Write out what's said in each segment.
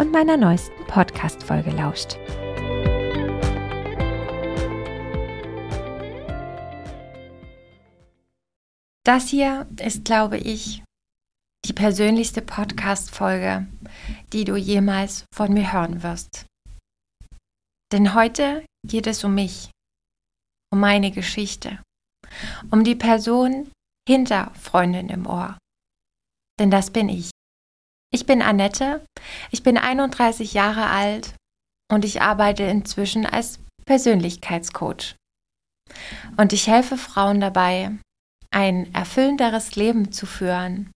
und meiner neuesten Podcast-Folge lauscht. Das hier ist, glaube ich, die persönlichste Podcast-Folge, die du jemals von mir hören wirst. Denn heute geht es um mich, um meine Geschichte, um die Person hinter Freundin im Ohr. Denn das bin ich. Ich bin Annette, ich bin 31 Jahre alt und ich arbeite inzwischen als Persönlichkeitscoach. Und ich helfe Frauen dabei, ein erfüllenderes Leben zu führen,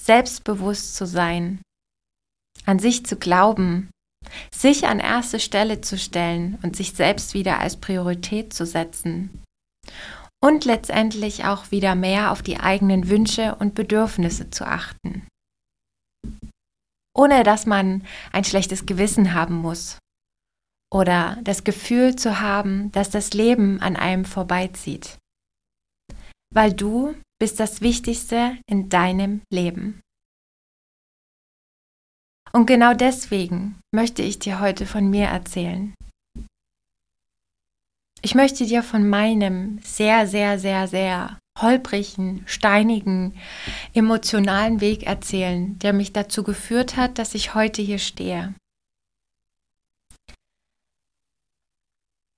selbstbewusst zu sein, an sich zu glauben, sich an erste Stelle zu stellen und sich selbst wieder als Priorität zu setzen. Und letztendlich auch wieder mehr auf die eigenen Wünsche und Bedürfnisse zu achten ohne dass man ein schlechtes Gewissen haben muss oder das Gefühl zu haben, dass das Leben an einem vorbeizieht. Weil du bist das Wichtigste in deinem Leben. Und genau deswegen möchte ich dir heute von mir erzählen. Ich möchte dir von meinem sehr, sehr, sehr, sehr holprigen, steinigen, emotionalen Weg erzählen, der mich dazu geführt hat, dass ich heute hier stehe.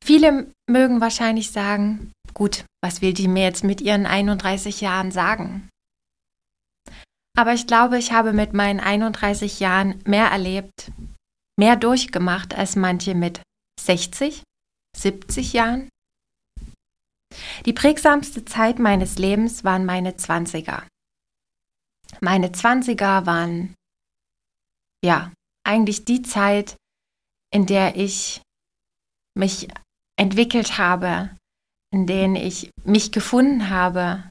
Viele mögen wahrscheinlich sagen, gut, was will die mir jetzt mit ihren 31 Jahren sagen? Aber ich glaube, ich habe mit meinen 31 Jahren mehr erlebt, mehr durchgemacht als manche mit 60, 70 Jahren die prägsamste Zeit meines Lebens waren meine Zwanziger. Meine Zwanziger waren, ja, eigentlich die Zeit, in der ich mich entwickelt habe, in denen ich mich gefunden habe,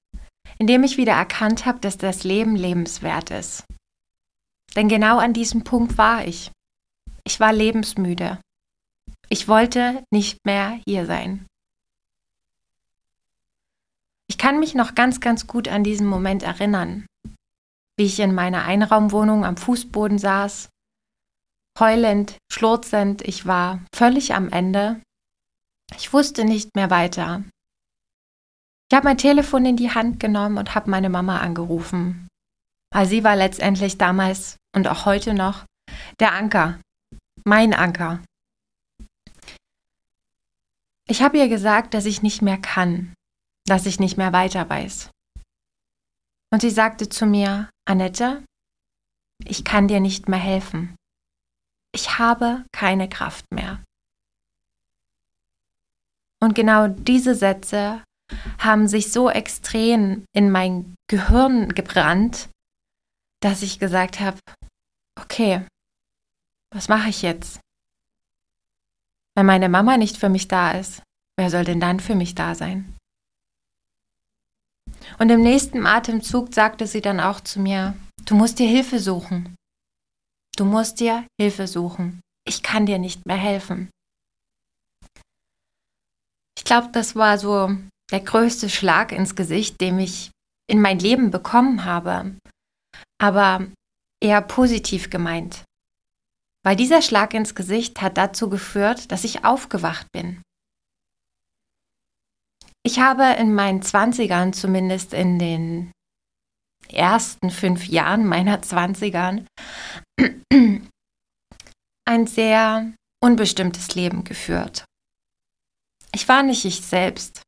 in dem ich wieder erkannt habe, dass das Leben lebenswert ist. Denn genau an diesem Punkt war ich. Ich war lebensmüde. Ich wollte nicht mehr hier sein. Ich kann mich noch ganz, ganz gut an diesen Moment erinnern, wie ich in meiner Einraumwohnung am Fußboden saß, heulend, schlurzend, ich war völlig am Ende. Ich wusste nicht mehr weiter. Ich habe mein Telefon in die Hand genommen und habe meine Mama angerufen. Weil sie war letztendlich damals und auch heute noch der Anker, mein Anker. Ich habe ihr gesagt, dass ich nicht mehr kann, dass ich nicht mehr weiter weiß. Und sie sagte zu mir, Annette, ich kann dir nicht mehr helfen. Ich habe keine Kraft mehr. Und genau diese Sätze haben sich so extrem in mein Gehirn gebrannt, dass ich gesagt habe, okay, was mache ich jetzt? Wenn meine Mama nicht für mich da ist, wer soll denn dann für mich da sein? Und im nächsten Atemzug sagte sie dann auch zu mir, du musst dir Hilfe suchen. Du musst dir Hilfe suchen. Ich kann dir nicht mehr helfen. Ich glaube, das war so der größte Schlag ins Gesicht, den ich in mein Leben bekommen habe. Aber eher positiv gemeint. Weil dieser Schlag ins Gesicht hat dazu geführt, dass ich aufgewacht bin. Ich habe in meinen Zwanzigern, zumindest in den ersten fünf Jahren meiner Zwanzigern, ein sehr unbestimmtes Leben geführt. Ich war nicht ich selbst.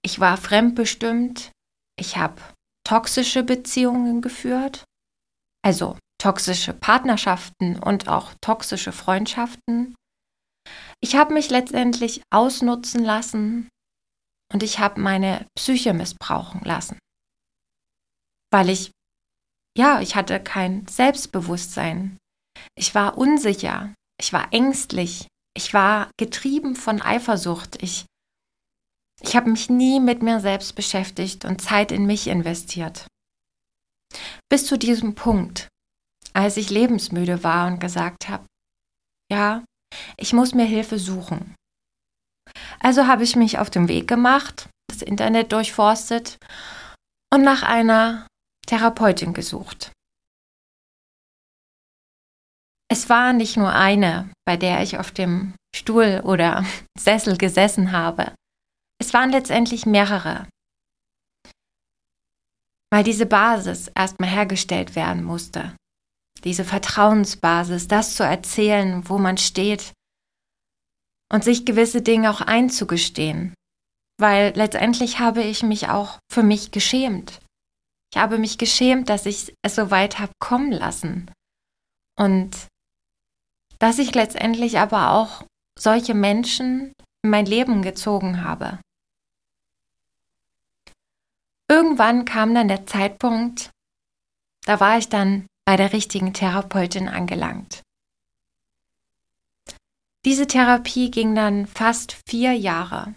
Ich war fremdbestimmt. Ich habe toxische Beziehungen geführt, also toxische Partnerschaften und auch toxische Freundschaften. Ich habe mich letztendlich ausnutzen lassen und ich habe meine Psyche missbrauchen lassen. Weil ich, ja, ich hatte kein Selbstbewusstsein. Ich war unsicher, ich war ängstlich, Ich war getrieben von Eifersucht. Ich, ich habe mich nie mit mir selbst beschäftigt und Zeit in mich investiert. Bis zu diesem Punkt, als ich lebensmüde war und gesagt habe, ja, ich muss mir Hilfe suchen. Also habe ich mich auf den Weg gemacht, das Internet durchforstet und nach einer Therapeutin gesucht. Es war nicht nur eine, bei der ich auf dem Stuhl oder Sessel gesessen habe. Es waren letztendlich mehrere, weil diese Basis erstmal hergestellt werden musste. Diese Vertrauensbasis, das zu erzählen, wo man steht und sich gewisse Dinge auch einzugestehen. Weil letztendlich habe ich mich auch für mich geschämt. Ich habe mich geschämt, dass ich es so weit habe kommen lassen. Und dass ich letztendlich aber auch solche Menschen in mein Leben gezogen habe. Irgendwann kam dann der Zeitpunkt, da war ich dann bei der richtigen Therapeutin angelangt. Diese Therapie ging dann fast vier Jahre.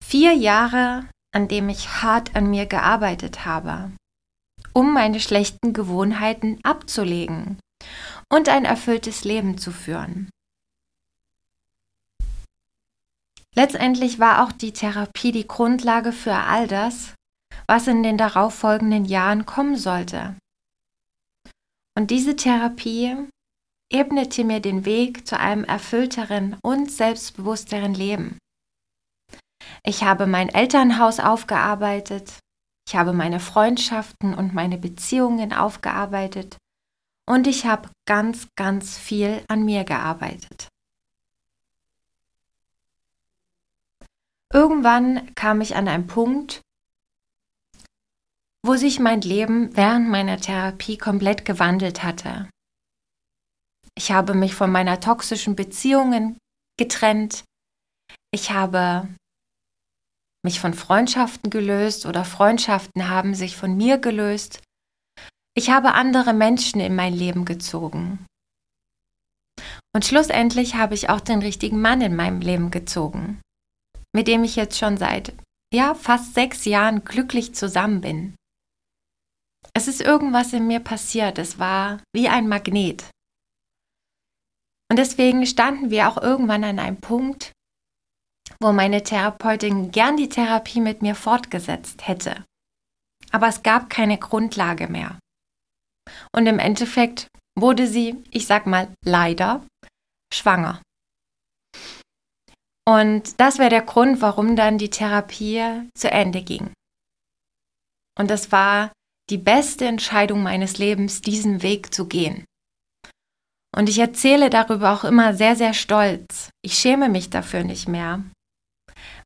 Vier Jahre, an dem ich hart an mir gearbeitet habe, um meine schlechten Gewohnheiten abzulegen und ein erfülltes Leben zu führen. Letztendlich war auch die Therapie die Grundlage für all das, was in den darauffolgenden Jahren kommen sollte. Und diese Therapie ebnete mir den Weg zu einem erfüllteren und selbstbewussteren Leben. Ich habe mein Elternhaus aufgearbeitet, ich habe meine Freundschaften und meine Beziehungen aufgearbeitet und ich habe ganz, ganz viel an mir gearbeitet. Irgendwann kam ich an einen Punkt, wo sich mein Leben während meiner Therapie komplett gewandelt hatte. Ich habe mich von meiner toxischen Beziehungen getrennt. Ich habe mich von Freundschaften gelöst oder Freundschaften haben sich von mir gelöst. Ich habe andere Menschen in mein Leben gezogen. Und schlussendlich habe ich auch den richtigen Mann in meinem Leben gezogen, mit dem ich jetzt schon seit, ja, fast sechs Jahren glücklich zusammen bin. Es ist irgendwas in mir passiert, es war wie ein Magnet. Und deswegen standen wir auch irgendwann an einem Punkt, wo meine Therapeutin gern die Therapie mit mir fortgesetzt hätte. Aber es gab keine Grundlage mehr. Und im Endeffekt wurde sie, ich sag mal leider, schwanger. Und das wäre der Grund, warum dann die Therapie zu Ende ging. Und das war die beste Entscheidung meines Lebens, diesen Weg zu gehen. Und ich erzähle darüber auch immer sehr, sehr stolz. Ich schäme mich dafür nicht mehr,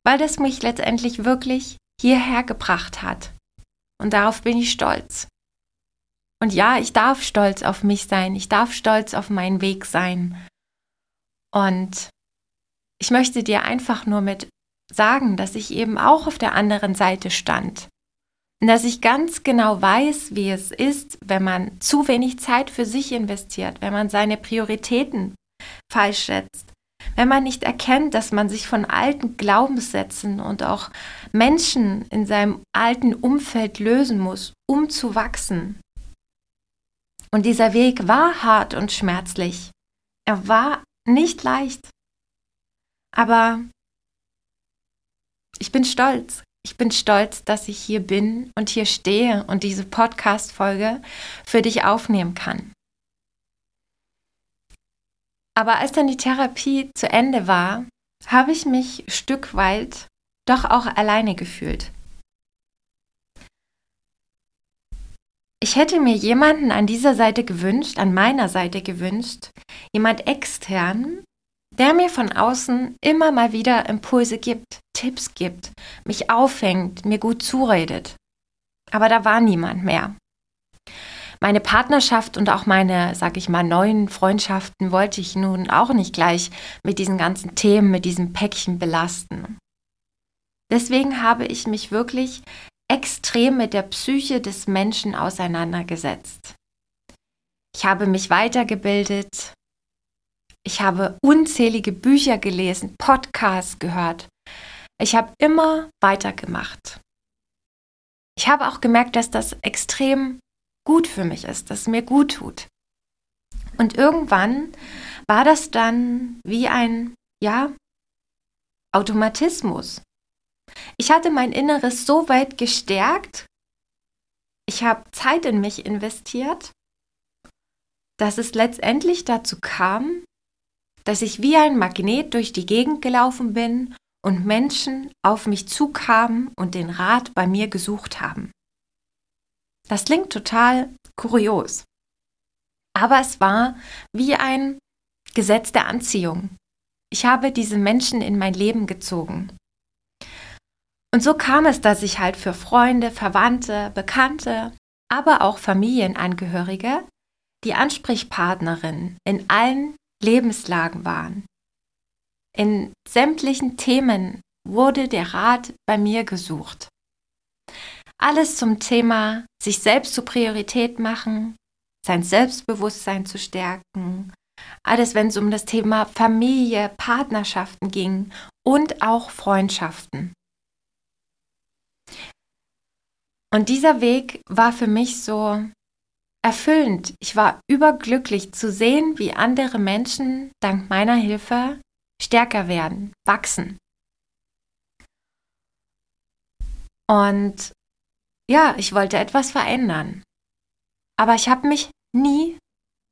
weil das mich letztendlich wirklich hierher gebracht hat. Und darauf bin ich stolz. Und ja, ich darf stolz auf mich sein, ich darf stolz auf meinen Weg sein. Und ich möchte dir einfach nur mit sagen, dass ich eben auch auf der anderen Seite stand. Dass ich ganz genau weiß, wie es ist, wenn man zu wenig Zeit für sich investiert, wenn man seine Prioritäten falsch schätzt, wenn man nicht erkennt, dass man sich von alten Glaubenssätzen und auch Menschen in seinem alten Umfeld lösen muss, um zu wachsen. Und dieser Weg war hart und schmerzlich. Er war nicht leicht. Aber ich bin stolz. Ich bin stolz, dass ich hier bin und hier stehe und diese Podcast-Folge für dich aufnehmen kann. Aber als dann die Therapie zu Ende war, habe ich mich Stück weit doch auch alleine gefühlt. Ich hätte mir jemanden an dieser Seite gewünscht, an meiner Seite gewünscht, jemand extern, der mir von außen immer mal wieder Impulse gibt, Tipps gibt, mich aufhängt, mir gut zuredet. Aber da war niemand mehr. Meine Partnerschaft und auch meine, sag ich mal, neuen Freundschaften wollte ich nun auch nicht gleich mit diesen ganzen Themen, mit diesem Päckchen belasten. Deswegen habe ich mich wirklich extrem mit der Psyche des Menschen auseinandergesetzt. Ich habe mich weitergebildet, Ich habe unzählige Bücher gelesen, Podcasts gehört. Ich habe immer weitergemacht. Ich habe auch gemerkt, dass das extrem gut für mich ist, dass es mir gut tut. Und irgendwann war das dann wie ein, ja, Automatismus. Ich hatte mein Inneres so weit gestärkt, ich habe Zeit in mich investiert, dass es letztendlich dazu kam, dass ich wie ein Magnet durch die Gegend gelaufen bin und Menschen auf mich zukamen und den Rat bei mir gesucht haben. Das klingt total kurios. Aber es war wie ein Gesetz der Anziehung. Ich habe diese Menschen in mein Leben gezogen. Und so kam es, dass ich halt für Freunde, Verwandte, Bekannte, aber auch Familienangehörige die Ansprechpartnerin in allen Lebenslagen waren. In sämtlichen Themen wurde der Rat bei mir gesucht. Alles zum Thema sich selbst zur Priorität machen, sein Selbstbewusstsein zu stärken, alles wenn es um das Thema Familie, Partnerschaften ging und auch Freundschaften. Und dieser Weg war für mich so erfüllend. Ich war überglücklich zu sehen, wie andere Menschen dank meiner Hilfe stärker werden, wachsen. Und ja, ich wollte etwas verändern. Aber ich habe mich nie,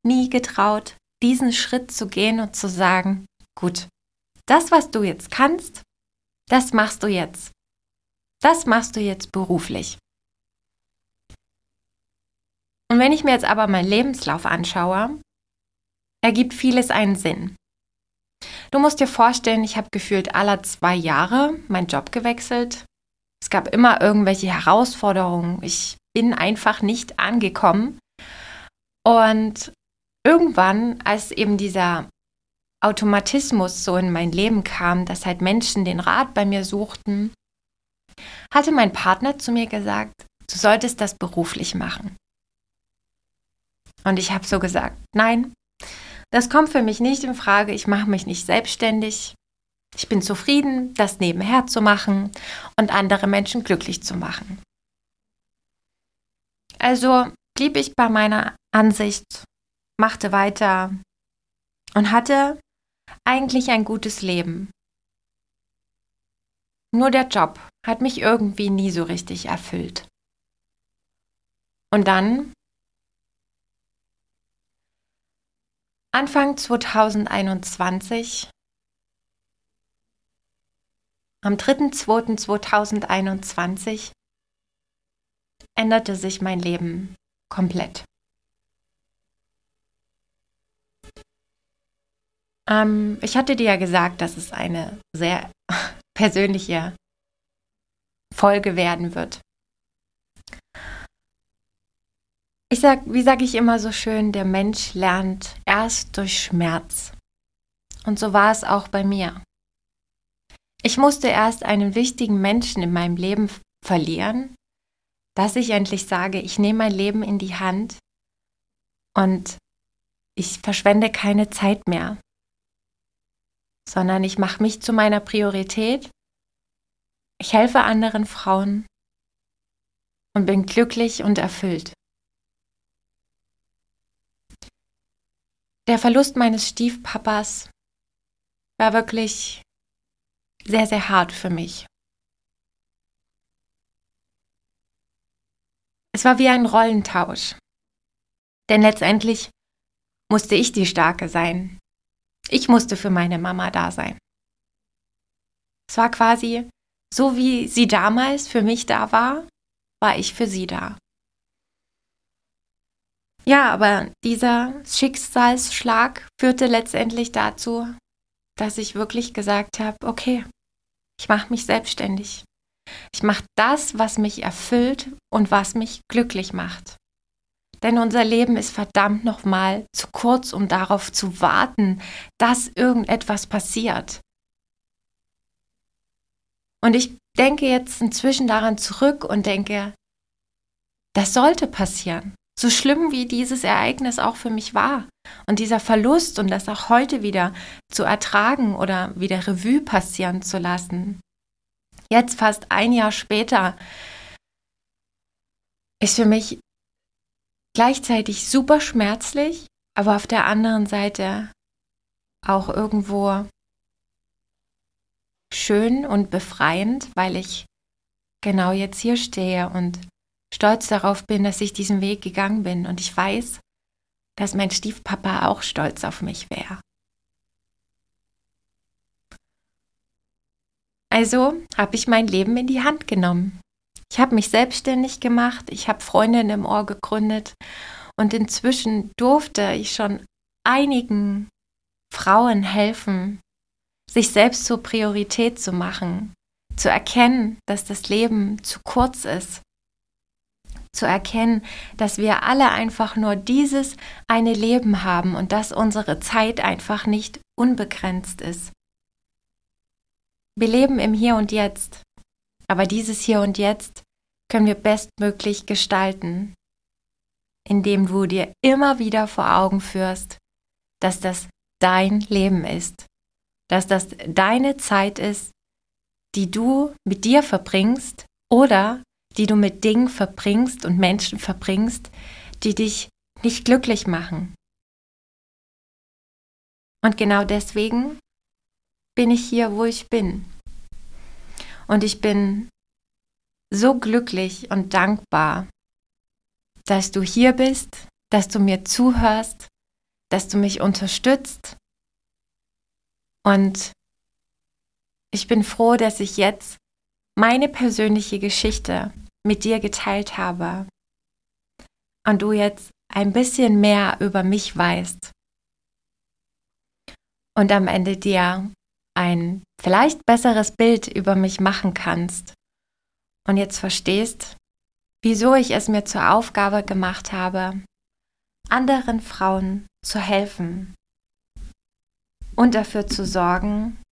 nie getraut, diesen Schritt zu gehen und zu sagen, gut, das, was du jetzt kannst, das machst du jetzt. Das machst du jetzt beruflich. Und wenn ich mir jetzt aber meinen Lebenslauf anschaue, ergibt vieles einen Sinn. Du musst dir vorstellen, ich habe gefühlt alle zwei Jahre meinen Job gewechselt. Es gab immer irgendwelche Herausforderungen. Ich bin einfach nicht angekommen. Und irgendwann, als eben dieser Automatismus so in mein Leben kam, dass halt Menschen den Rat bei mir suchten, hatte mein Partner zu mir gesagt, du solltest das beruflich machen. Und ich habe so gesagt, nein, das kommt für mich nicht in Frage. Ich mache mich nicht selbstständig. Ich bin zufrieden, das nebenher zu machen und andere Menschen glücklich zu machen. Also blieb ich bei meiner Ansicht, machte weiter und hatte eigentlich ein gutes Leben. Nur der Job hat mich irgendwie nie so richtig erfüllt. Und dann Anfang 2021, am 3.2.2021, änderte sich mein Leben komplett. Ähm, ich hatte dir ja gesagt, dass es eine sehr persönliche Folge werden wird. Ich sag, wie sage ich immer so schön, der Mensch lernt erst durch Schmerz. Und so war es auch bei mir. Ich musste erst einen wichtigen Menschen in meinem Leben verlieren, dass ich endlich sage, ich nehme mein Leben in die Hand und ich verschwende keine Zeit mehr, sondern ich mache mich zu meiner Priorität. Ich helfe anderen Frauen und bin glücklich und erfüllt. Der Verlust meines Stiefpapas war wirklich sehr, sehr hart für mich. Es war wie ein Rollentausch. Denn letztendlich musste ich die Starke sein. Ich musste für meine Mama da sein. Es war quasi so, wie sie damals für mich da war, war ich für sie da. Ja, aber dieser Schicksalsschlag führte letztendlich dazu, dass ich wirklich gesagt habe, okay, ich mache mich selbstständig. Ich mache das, was mich erfüllt und was mich glücklich macht. Denn unser Leben ist verdammt nochmal zu kurz, um darauf zu warten, dass irgendetwas passiert. Und ich denke jetzt inzwischen daran zurück und denke, das sollte passieren. So schlimm wie dieses Ereignis auch für mich war und dieser Verlust und das auch heute wieder zu ertragen oder wieder Revue passieren zu lassen. Jetzt fast ein Jahr später ist für mich gleichzeitig super schmerzlich, aber auf der anderen Seite auch irgendwo schön und befreiend, weil ich genau jetzt hier stehe und stolz darauf bin, dass ich diesen Weg gegangen bin und ich weiß, dass mein Stiefpapa auch stolz auf mich wäre. Also habe ich mein Leben in die Hand genommen. Ich habe mich selbstständig gemacht, ich habe Freundinnen im Ohr gegründet und inzwischen durfte ich schon einigen Frauen helfen, sich selbst zur Priorität zu machen, zu erkennen, dass das Leben zu kurz ist, zu erkennen, dass wir alle einfach nur dieses eine Leben haben und dass unsere Zeit einfach nicht unbegrenzt ist. Wir leben im Hier und Jetzt, aber dieses Hier und Jetzt können wir bestmöglich gestalten, indem du dir immer wieder vor Augen führst, dass das dein Leben ist, dass das deine Zeit ist, die du mit dir verbringst oder die du mit Dingen verbringst und Menschen verbringst, die dich nicht glücklich machen. Und genau deswegen bin ich hier, wo ich bin. Und ich bin so glücklich und dankbar, dass du hier bist, dass du mir zuhörst, dass du mich unterstützt. Und ich bin froh, dass ich jetzt meine persönliche Geschichte mit dir geteilt habe. Und du jetzt ein bisschen mehr über mich weißt. Und am Ende dir ein vielleicht besseres Bild über mich machen kannst. Und jetzt verstehst, wieso ich es mir zur Aufgabe gemacht habe, anderen Frauen zu helfen und dafür zu sorgen,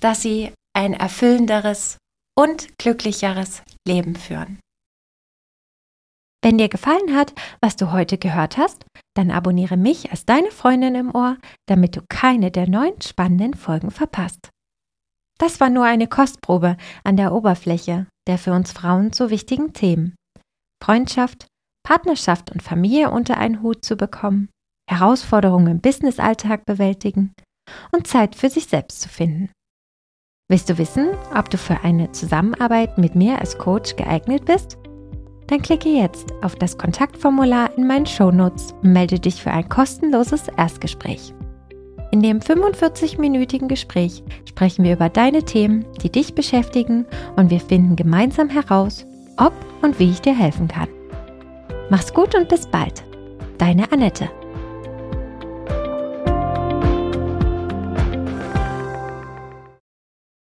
dass sie ein erfüllenderes und glücklicheres Leben führen. Wenn dir gefallen hat, was du heute gehört hast, dann abonniere mich als deine Freundin im Ohr, damit du keine der neuen spannenden Folgen verpasst. Das war nur eine Kostprobe an der Oberfläche der für uns Frauen so wichtigen Themen. Freundschaft, Partnerschaft und Familie unter einen Hut zu bekommen, Herausforderungen im Businessalltag bewältigen und Zeit für sich selbst zu finden. Willst du wissen, ob du für eine Zusammenarbeit mit mir als Coach geeignet bist? Dann klicke jetzt auf das Kontaktformular in meinen Shownotes und melde dich für ein kostenloses Erstgespräch. In dem 45-minütigen Gespräch sprechen wir über deine Themen, die dich beschäftigen und wir finden gemeinsam heraus, ob und wie ich dir helfen kann. Mach's gut und bis bald. Deine Annette.